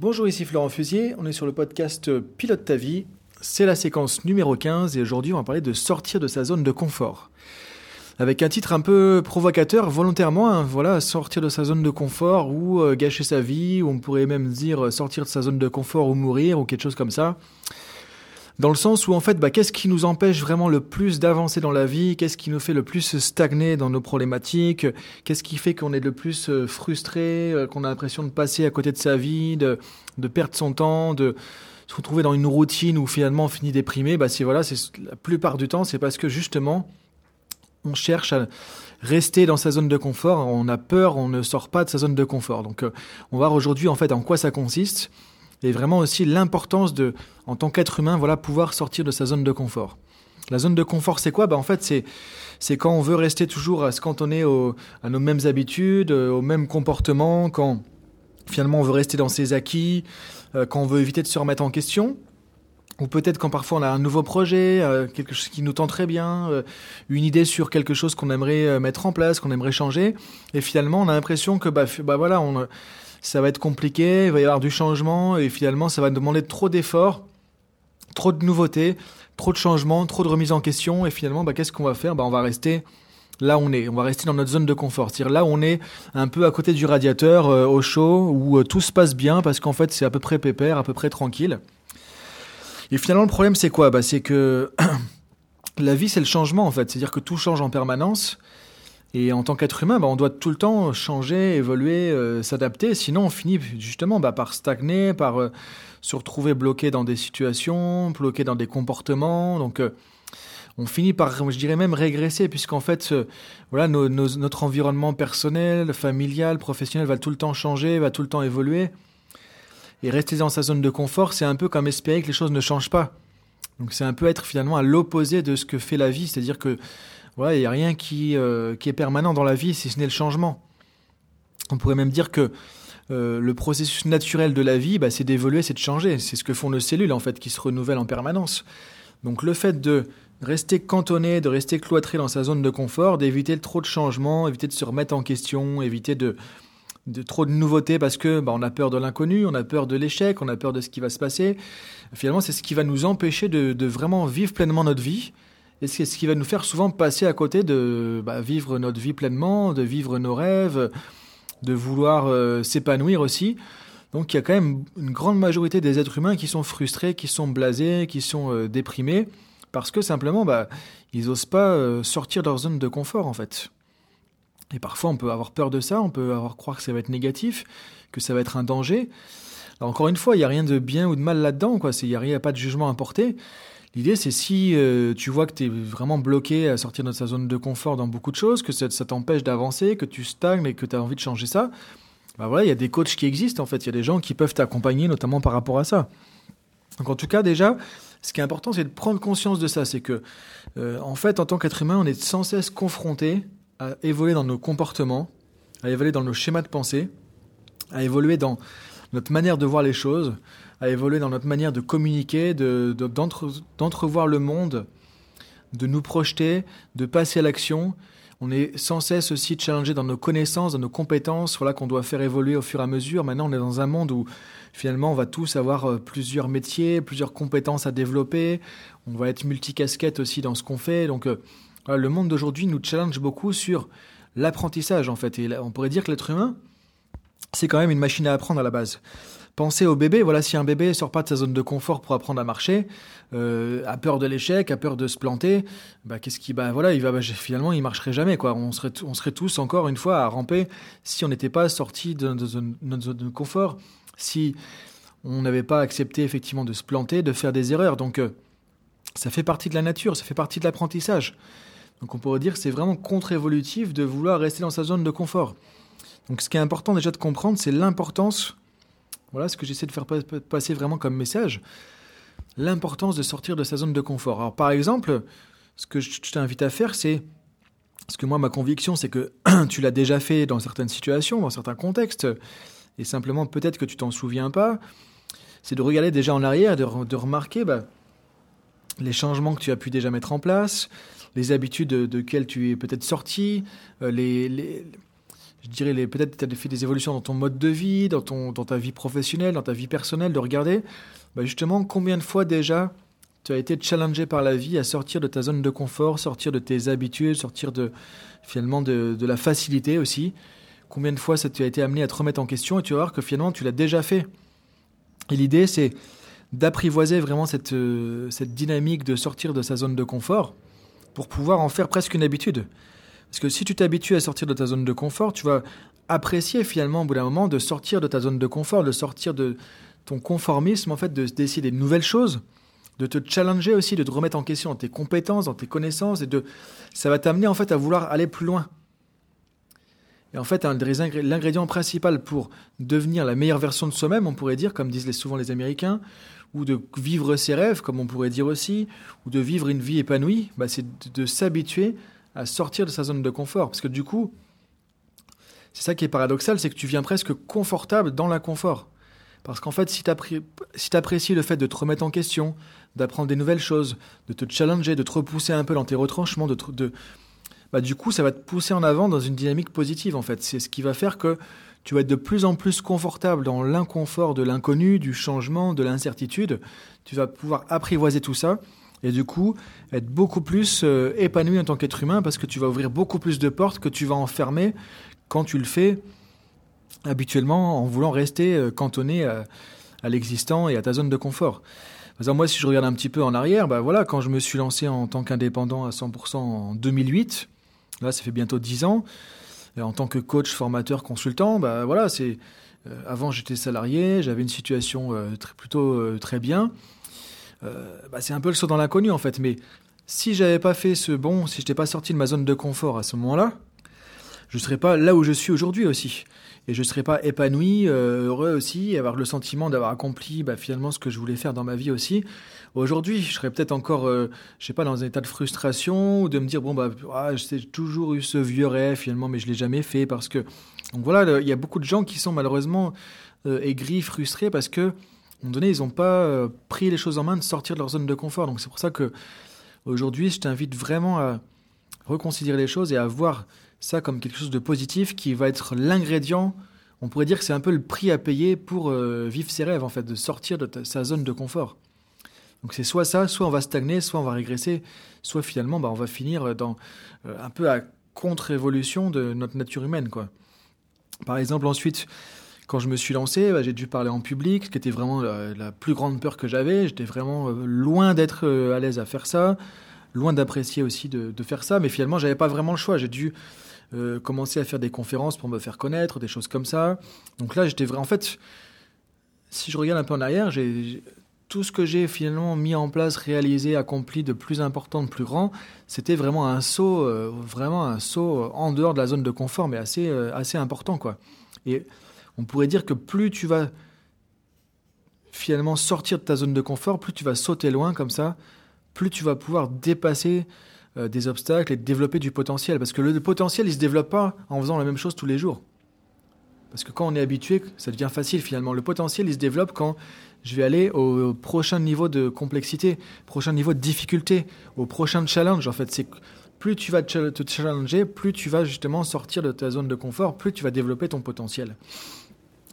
Bonjour, ici Florent Fusier, on est sur le podcast Pilote ta vie. C'est la séquence numéro 15 et aujourd'hui on va parler de sortir de sa zone de confort. Avec un titre un peu provocateur, volontairement, hein, voilà, sortir de sa zone de confort ou euh, gâcher sa vie, ou on pourrait même dire sortir de sa zone de confort ou mourir, ou quelque chose comme ça. Dans le sens où en fait, bah, qu'est-ce qui nous empêche vraiment le plus d'avancer dans la vie? Qu'est-ce qui nous fait le plus stagner dans nos problématiques? Qu'est-ce qui fait qu'on est le plus euh, frustré, euh, qu'on a l'impression de passer à côté de sa vie, de, de perdre son temps, de se retrouver dans une routine où finalement on finit déprimé? Bah c'est voilà, c'est la plupart du temps, c'est parce que justement on cherche à rester dans sa zone de confort, on a peur, on ne sort pas de sa zone de confort. Donc euh, on va voir aujourd'hui en fait en quoi ça consiste et vraiment aussi l'importance de, en tant qu'être humain, voilà, pouvoir sortir de sa zone de confort. La zone de confort, c'est quoi? Bah, En fait, c'est, quand on veut rester toujours à se cantonner au, à nos mêmes habitudes, euh, aux mêmes comportements, quand finalement on veut rester dans ses acquis, euh, quand on veut éviter de se remettre en question. Ou peut-être quand parfois on a un nouveau projet, euh, quelque chose qui nous tend très bien, une idée sur quelque chose qu'on aimerait mettre en place, qu'on aimerait changer, et finalement on a l'impression que bah, bah voilà, on, ça va être compliqué, il va y avoir du changement et finalement ça va demander trop d'efforts, trop de nouveautés, trop de changements, trop de remise en question et finalement bah, qu'est-ce qu'on va faire? Bah, On va rester là où on est, on va rester dans notre zone de confort, c'est-à-dire là où on est un peu à côté du radiateur euh, au chaud où euh, tout se passe bien parce qu'en fait c'est à peu près pépère, à peu près tranquille. Et finalement le problème c'est quoi? Bah, C'est que la vie c'est le changement en fait, c'est-à-dire que tout change en permanence et en tant qu'être humain, bah, on doit tout le temps changer, évoluer, euh, s'adapter. Sinon, on finit justement bah, par stagner, par euh, se retrouver bloqué dans des situations, bloqué dans des comportements. Donc, euh, on finit par, je dirais même, régresser, puisqu'en fait, voilà, notre environnement personnel, familial, professionnel va tout le temps changer, va tout le temps évoluer. Et rester dans sa zone de confort, c'est un peu comme espérer que les choses ne changent pas. Donc, c'est un peu être finalement à l'opposé de ce que fait la vie, c'est-à-dire que il n'y a rien qui, euh, qui est permanent dans la vie si ce n'est le changement. On pourrait même dire que euh, le processus naturel de la vie, bah, c'est d'évoluer, c'est de changer. C'est ce que font nos cellules, en fait, qui se renouvellent en permanence. Donc le fait de rester cantonné, de rester cloîtré dans sa zone de confort, d'éviter trop de changements, éviter de se remettre en question, éviter de, trop de nouveautés parce que bah, on a peur de l'inconnu, on a peur de l'échec, on a peur de ce qui va se passer. Finalement, c'est ce qui va nous empêcher de vraiment vivre pleinement notre vie et c'est ce qui va nous faire souvent passer à côté de bah, vivre notre vie pleinement, de vivre nos rêves, de vouloir euh, s'épanouir aussi. Donc il y a quand même une grande majorité des êtres humains qui sont frustrés, qui sont blasés, qui sont euh, déprimés, parce que simplement, bah, ils n'osent pas euh, sortir de leur zone de confort en fait. Et parfois on peut avoir peur de ça, on peut avoir croire que ça va être négatif, que ça va être un danger. Encore une fois, il n'y a rien de bien ou de mal là-dedans, quoi. Il n'y a, a pas de jugement à porter. L'idée, c'est si euh, tu vois que tu es vraiment bloqué à sortir de sa zone de confort dans beaucoup de choses, que ça, t'empêche d'avancer, que tu stagnes et que tu as envie de changer ça, bah voilà, il y a des coachs qui existent en fait, il y a des gens qui peuvent t'accompagner notamment par rapport à ça. Donc en tout cas, déjà, ce qui est important, c'est de prendre conscience de ça. C'est que, euh, en fait, en tant qu'être humain, on est sans cesse confronté à évoluer dans nos comportements, à évoluer dans nos schémas de pensée, à évoluer dans notre manière de voir les choses, à évoluer dans notre manière de communiquer, d'entrevoir le monde, de nous projeter, de passer à l'action. On est sans cesse aussi challengé dans nos connaissances, dans nos compétences, voilà qu'on doit faire évoluer au fur et à mesure. Maintenant, on est dans un monde où finalement on va tous avoir euh, plusieurs métiers, plusieurs compétences à développer. On va être multicasquette aussi dans ce qu'on fait. Donc, euh, le monde d'aujourd'hui nous challenge beaucoup sur l'apprentissage en fait. Et on pourrait dire que l'être humain, c'est quand même une machine à apprendre à la base. Pensez au bébé, voilà, si un bébé sort pas de sa zone de confort pour apprendre à marcher, euh, a peur de l'échec, a peur de se planter, bah qu'est-ce qui, bah voilà, il va, bah, finalement, il marcherait jamais, quoi. On serait, on serait tous encore une fois à ramper si on n'était pas sorti de, notre zone de confort, si on n'avait pas accepté effectivement de se planter, de faire des erreurs. Donc, euh, ça fait partie de la nature, ça fait partie de l'apprentissage. Donc, on pourrait dire que c'est vraiment contre-évolutif de vouloir rester dans sa zone de confort. Donc, ce qui est important déjà de comprendre, c'est l'importance voilà ce que j'essaie de faire passer vraiment comme message. L'importance de sortir de sa zone de confort. Alors par exemple, ce que je t'invite à faire, c'est... Parce que moi, ma conviction, c'est que tu l'as déjà fait dans certaines situations, dans certains contextes, et simplement peut-être que tu t'en souviens pas, c'est de regarder déjà en arrière, de, remarquer bah, les changements que tu as pu déjà mettre en place, les habitudes de, de tu es peut-être sorti, euh, les, les je dirais, peut-être tu as fait des évolutions dans ton mode de vie, dans, ton, dans ta vie professionnelle, dans ta vie personnelle, de regarder bah, justement combien de fois déjà tu as été challengé par la vie à sortir de ta zone de confort, sortir de tes habitudes, sortir de finalement de, de la facilité aussi. Combien de fois ça tu as été amené à te remettre en question et tu vas voir que finalement tu l'as déjà fait. Et l'idée c'est d'apprivoiser vraiment cette, euh, cette dynamique de sortir de sa zone de confort pour pouvoir en faire presque une habitude. Parce que si tu t'habitues à sortir de ta zone de confort, tu vas apprécier finalement au bout d'un moment de sortir de ta zone de confort, de sortir de ton conformisme, en fait, de décider de nouvelles choses, de te challenger aussi, de te remettre en question dans tes compétences, dans tes connaissances, et de ça va t'amener en fait à vouloir aller plus loin. Et en fait, l'ingrédient principal pour devenir la meilleure version de soi-même, on pourrait dire, comme disent souvent les Américains, ou de vivre ses rêves, comme on pourrait dire aussi, ou de vivre une vie épanouie, bah, c'est de, s'habituer à sortir de sa zone de confort. Parce que du coup, c'est ça qui est paradoxal, c'est que tu viens presque confortable dans l'inconfort. Parce qu'en fait, si tu apprécies le fait de te remettre en question, d'apprendre des nouvelles choses, de te challenger, de te repousser un peu dans tes retranchements, de, de bah, du coup, ça va te pousser en avant dans une dynamique positive, en fait. C'est ce qui va faire que tu vas être de plus en plus confortable dans l'inconfort de l'inconnu, du changement, de l'incertitude. Tu vas pouvoir apprivoiser tout ça et du coup être beaucoup plus euh, épanoui en tant qu'être humain parce que tu vas ouvrir beaucoup plus de portes que tu vas enfermer quand tu le fais habituellement en voulant rester euh, cantonné à, l'existant et à ta zone de confort. Moi, si je regarde un petit peu en arrière, bah voilà, quand je me suis lancé en tant qu'indépendant à 100% en 2008, là, ça fait bientôt 10 ans, en tant que coach, formateur, consultant, bah voilà, c'est euh, avant j'étais salarié, j'avais une situation plutôt très bien. Bah, c'est un peu le saut dans l'inconnu en fait. Mais si j'avais pas fait ce bon, si je n'étais pas sorti de ma zone de confort à ce moment-là, je serais pas là où je suis aujourd'hui aussi. Et je serais pas épanoui, heureux aussi, avoir le sentiment d'avoir accompli bah, finalement ce que je voulais faire dans ma vie aussi. Aujourd'hui, je serais peut-être encore, euh, je sais pas, dans un état de frustration ou de me dire bon bah, ah, j'ai toujours eu ce vieux rêve finalement, mais je l'ai jamais fait parce que. Donc voilà, il y a beaucoup de gens qui sont malheureusement euh, aigris, frustrés parce que, moment donné, ils n'ont pas euh, pris les choses en main de sortir de leur zone de confort. Donc c'est pour ça que aujourd'hui, je t'invite vraiment à reconsidérer les choses et à voir ça comme quelque chose de positif qui va être l'ingrédient. On pourrait dire que c'est un peu le prix à payer pour vivre ses rêves, en fait, de sortir de sa zone de confort. Donc c'est soit ça, soit on va stagner, soit on va régresser, soit finalement bah, on va finir dans euh, un peu à contre-évolution de notre nature humaine. Quoi. Par exemple, ensuite, quand je me suis lancé, bah, j'ai dû parler en public, ce qui était vraiment la, plus grande peur que j'avais. J'étais vraiment euh, loin d'être euh, à l'aise à faire ça, loin d'apprécier aussi de, faire ça, mais finalement, j'avais pas vraiment le choix. J'ai dû commencer à faire des conférences pour me faire connaître, des choses comme ça. Donc là, j'étais vraiment... En fait, si je regarde un peu en arrière, tout ce que j'ai finalement mis en place, réalisé, accompli de plus important, de plus grand, c'était vraiment un saut, euh, vraiment un saut euh, en dehors de la zone de confort, mais assez, euh, assez important, quoi. Et on pourrait dire que plus tu vas finalement sortir de ta zone de confort, plus tu vas sauter loin comme ça, plus tu vas pouvoir dépasser des obstacles et développer du potentiel. Parce que le potentiel, il se développe pas en faisant la même chose tous les jours. Parce que quand on est habitué, ça devient facile finalement. Le potentiel, il se développe quand je vais aller au prochain niveau de complexité, prochain niveau de difficulté, au prochain challenge. En fait, c'est plus tu vas te challenger, plus tu vas justement sortir de ta zone de confort, plus tu vas développer ton potentiel.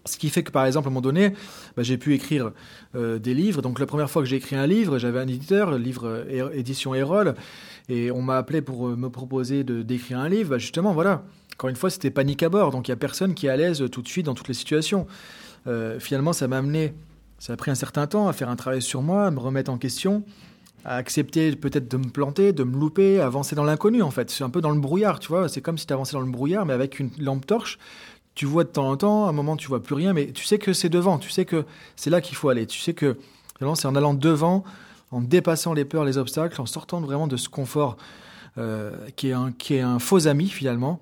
Ce qui fait que, par exemple, à un moment donné, bah, j'ai pu écrire euh, des livres. Donc, la première fois que j'ai écrit un livre, j'avais un éditeur, livre euh, édition Erol, et on m'a appelé pour euh, me proposer de d'écrire un livre. Bah, justement, voilà. Encore une fois, c'était panique à bord. Donc, il n'y a personne qui est à l'aise tout de suite dans toutes les situations. finalement, ça m'a amené ça a pris un certain temps à faire un travail sur moi, à me remettre en question, à accepter peut-être de me planter, de me louper, avancer dans l'inconnu en fait. C'est un peu dans le brouillard, tu vois. C'est comme si tu avançais dans le brouillard, mais avec une lampe torche. Tu vois de temps en temps, à un moment tu vois plus rien, mais tu sais que c'est devant, tu sais que c'est là qu'il faut aller. Tu sais que c'est en allant devant, en dépassant les peurs, les obstacles, en sortant vraiment de ce confort euh, qui, est un, qui est un faux ami finalement,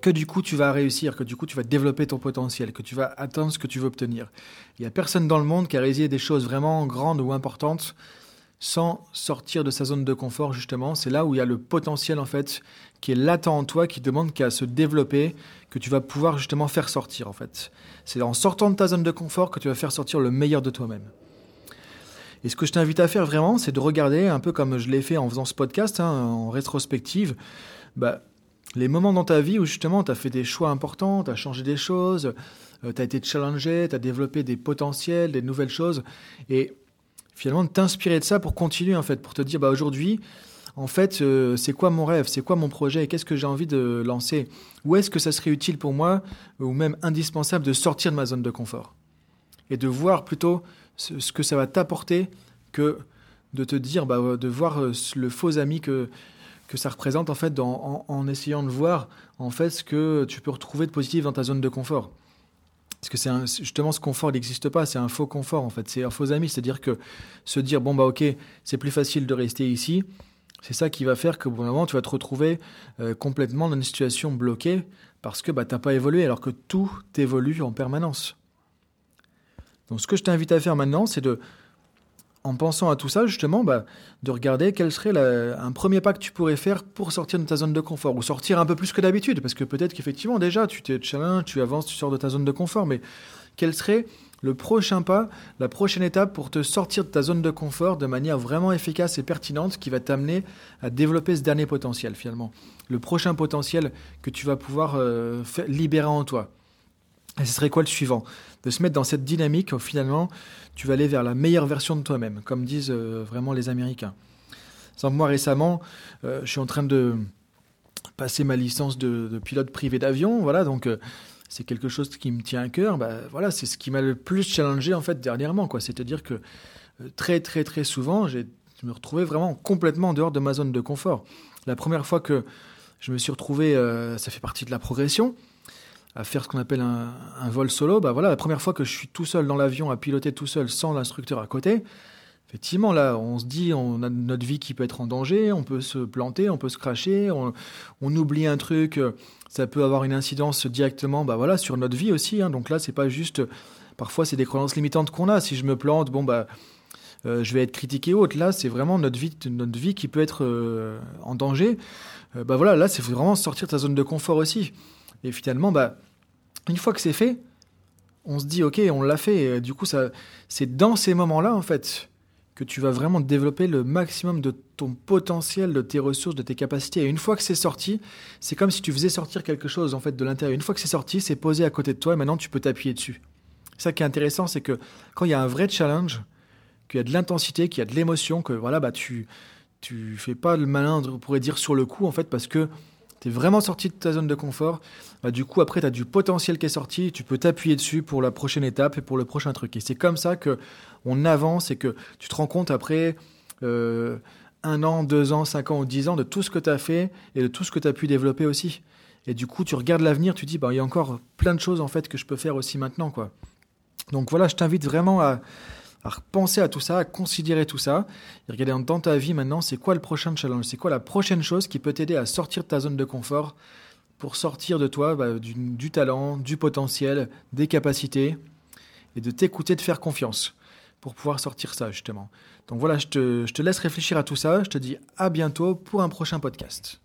que du coup tu vas réussir, que du coup tu vas développer ton potentiel, que tu vas atteindre ce que tu veux obtenir. Il n'y a personne dans le monde qui a réalisé des choses vraiment grandes ou importantes sans sortir de sa zone de confort justement. C'est là où il y a le potentiel en fait qui est latent en toi, qui demande qu'à se développer, que tu vas pouvoir justement faire sortir en fait. C'est en sortant de ta zone de confort que tu vas faire sortir le meilleur de toi-même. Et ce que je t'invite à faire vraiment, c'est de regarder un peu comme je l'ai fait en faisant ce podcast, hein, en rétrospective, bah, les moments dans ta vie où justement tu as fait des choix importants, tu as changé des choses, euh, tu as été challengé, tu as développé des potentiels, des nouvelles choses. Et finalement, t'inspirer de ça pour continuer, en fait, pour te dire, bah, aujourd'hui, en fait, euh, c'est quoi mon rêve, c'est quoi mon projet, et qu'est-ce que j'ai envie de lancer? Où est-ce que ça serait utile pour moi, ou même indispensable, de sortir de ma zone de confort? Et de voir plutôt ce, que ça va t'apporter que de te dire, bah, de voir euh, le faux ami que, que ça représente, en fait, en essayant de voir, en fait, ce que tu peux retrouver de positif dans ta zone de confort. Parce que c'est justement ce confort n'existe pas, c'est un faux confort en fait, c'est un faux ami, c'est-à-dire que se dire bon bah ok, c'est plus facile de rester ici, c'est ça qui va faire d'un moment tu vas te retrouver euh, complètement dans une situation bloquée parce que bah t'as pas évolué alors que tout évolue en permanence. Donc ce que je t'invite à faire maintenant, c'est de en pensant à tout ça, justement, bah, de regarder quel serait un premier pas que tu pourrais faire pour sortir de ta zone de confort, ou sortir un peu plus que d'habitude, parce que peut-être qu'effectivement, déjà, tu t'es challenge, tu avances, tu sors de ta zone de confort, mais quel serait le prochain pas, la prochaine étape pour te sortir de ta zone de confort de manière vraiment efficace et pertinente qui va t'amener à développer ce dernier potentiel finalement? Le prochain potentiel que tu vas pouvoir euh, libérer en toi. Et ce serait quoi le suivant? De se mettre dans cette dynamique où finalement tu vas aller vers la meilleure version de toi-même, comme disent euh, vraiment les Américains. Sans moi récemment, euh, je suis en train de passer ma licence de, pilote privé d'avion, voilà, donc euh, c'est quelque chose qui me tient à cœur. Bah, voilà, c'est ce qui m'a le plus challengé en fait dernièrement. C'est-à-dire que très très très souvent, j'ai me retrouvais vraiment complètement en dehors de ma zone de confort. La première fois que je me suis retrouvé, ça fait partie de la progression à faire ce qu'on appelle un, vol solo, bah voilà, la première fois que je suis tout seul dans l'avion à piloter tout seul sans l'instructeur à côté, effectivement là, on se dit, on a notre vie qui peut être en danger, on peut se planter, on peut se cracher, on, oublie un truc, ça peut avoir une incidence directement, bah voilà, sur notre vie aussi. Hein. donc là, c'est pas juste, parfois c'est des croyances limitantes qu'on a. Si je me plante, bon bah euh, je vais être critiqué ou autre. Là, c'est vraiment notre vie, notre vie qui peut être euh, en danger. Euh, bah voilà, là, c'est vraiment sortir de ta zone de confort aussi. Et finalement, bah, une fois que c'est fait, on se dit, ok, on l'a fait. du coup, ça, c'est dans ces moments-là, en fait, que tu vas vraiment développer le maximum de ton potentiel, de tes ressources, de tes capacités. Et une fois que c'est sorti, c'est comme si tu faisais sortir quelque chose, en fait, de l'intérieur. Une fois que c'est sorti, c'est posé à côté de toi et maintenant tu peux t'appuyer dessus. Ça qui est intéressant, c'est que quand il y a un vrai challenge, qu'il y a de l'intensité, qu'il y a de l'émotion, que voilà, bah, tu, tu fais pas le malin, on pourrait dire, sur le coup, en fait, parce que tu es vraiment sorti de ta zone de confort, bah, du coup, après, tu as du potentiel qui est sorti, tu peux t'appuyer dessus pour la prochaine étape et pour le prochain truc. Et c'est comme ça que on avance et que tu te rends compte après euh, un an, deux ans, cinq ans ou dix ans de tout ce que tu as fait et de tout ce que tu as pu développer aussi. Et du coup, tu regardes l'avenir, tu dis, bah, il y a encore plein de choses en fait que je peux faire aussi maintenant. quoi. Donc voilà, je t'invite vraiment à, à penser à tout ça, à considérer tout ça, et regarder dans ta vie maintenant, c'est quoi le prochain challenge, c'est quoi la prochaine chose qui peut t'aider à sortir de ta zone de confort pour sortir de toi bah, du, talent, du potentiel, des capacités, et de t'écouter, de faire confiance pour pouvoir sortir ça justement. Donc voilà, je te, je te laisse réfléchir à tout ça, je te dis à bientôt pour un prochain podcast.